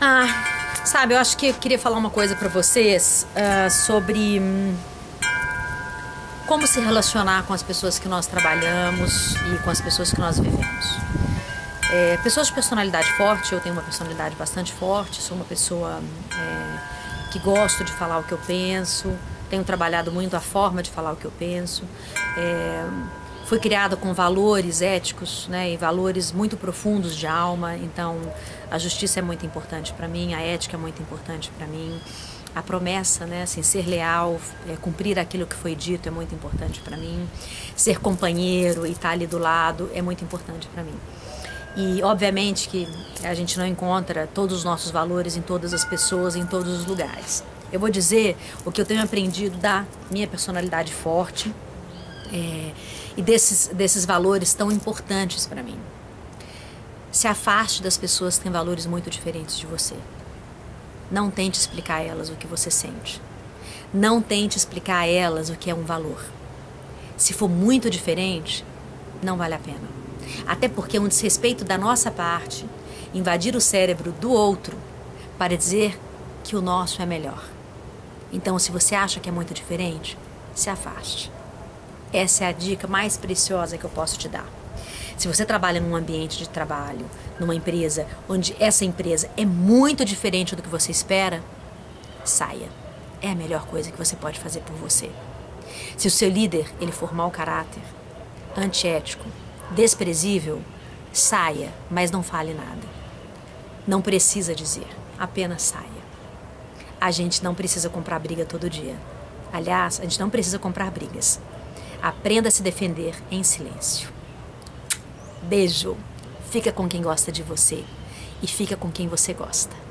Ah, sabe, eu acho que eu queria falar uma coisa para vocês uh, sobre hum, como se relacionar com as pessoas que nós trabalhamos e com as pessoas que nós vivemos. É, pessoas de personalidade forte, eu tenho uma personalidade bastante forte, sou uma pessoa é, que gosto de falar o que eu penso, tenho trabalhado muito a forma de falar o que eu penso. É, fui criada com valores éticos né, e valores muito profundos de alma, então a justiça é muito importante para mim, a ética é muito importante para mim, a promessa, né, assim, ser leal, é, cumprir aquilo que foi dito é muito importante para mim, ser companheiro e estar tá ali do lado é muito importante para mim. E obviamente que a gente não encontra todos os nossos valores em todas as pessoas, em todos os lugares. Eu vou dizer o que eu tenho aprendido da minha personalidade forte é, e desses, desses valores tão importantes para mim. Se afaste das pessoas que têm valores muito diferentes de você. Não tente explicar a elas o que você sente. Não tente explicar a elas o que é um valor. Se for muito diferente, não vale a pena. Até porque é um desrespeito da nossa parte invadir o cérebro do outro para dizer que o nosso é melhor. Então, se você acha que é muito diferente, se afaste. Essa é a dica mais preciosa que eu posso te dar. Se você trabalha num ambiente de trabalho, numa empresa onde essa empresa é muito diferente do que você espera, saia. É a melhor coisa que você pode fazer por você. Se o seu líder ele for mau caráter, antiético, desprezível, saia, mas não fale nada. Não precisa dizer, apenas saia. A gente não precisa comprar briga todo dia. Aliás, a gente não precisa comprar brigas. Aprenda a se defender em silêncio. Beijo. Fica com quem gosta de você e fica com quem você gosta.